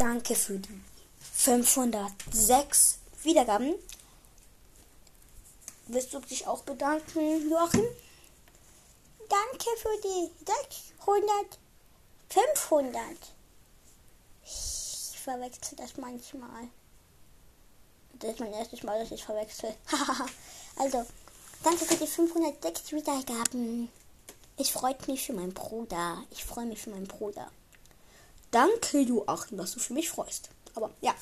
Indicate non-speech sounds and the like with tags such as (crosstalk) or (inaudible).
Danke für die 506 Wiedergaben. Willst du dich auch bedanken, Joachim? Danke für die 600, 500. Ich verwechsel das manchmal. Das ist mein erstes Mal, dass ich verwechsel. (laughs) also, danke für die 506 Wiedergaben. Ich freue mich für meinen Bruder. Ich freue mich für meinen Bruder. Danke, du Achim, dass du für mich freust. Aber ja.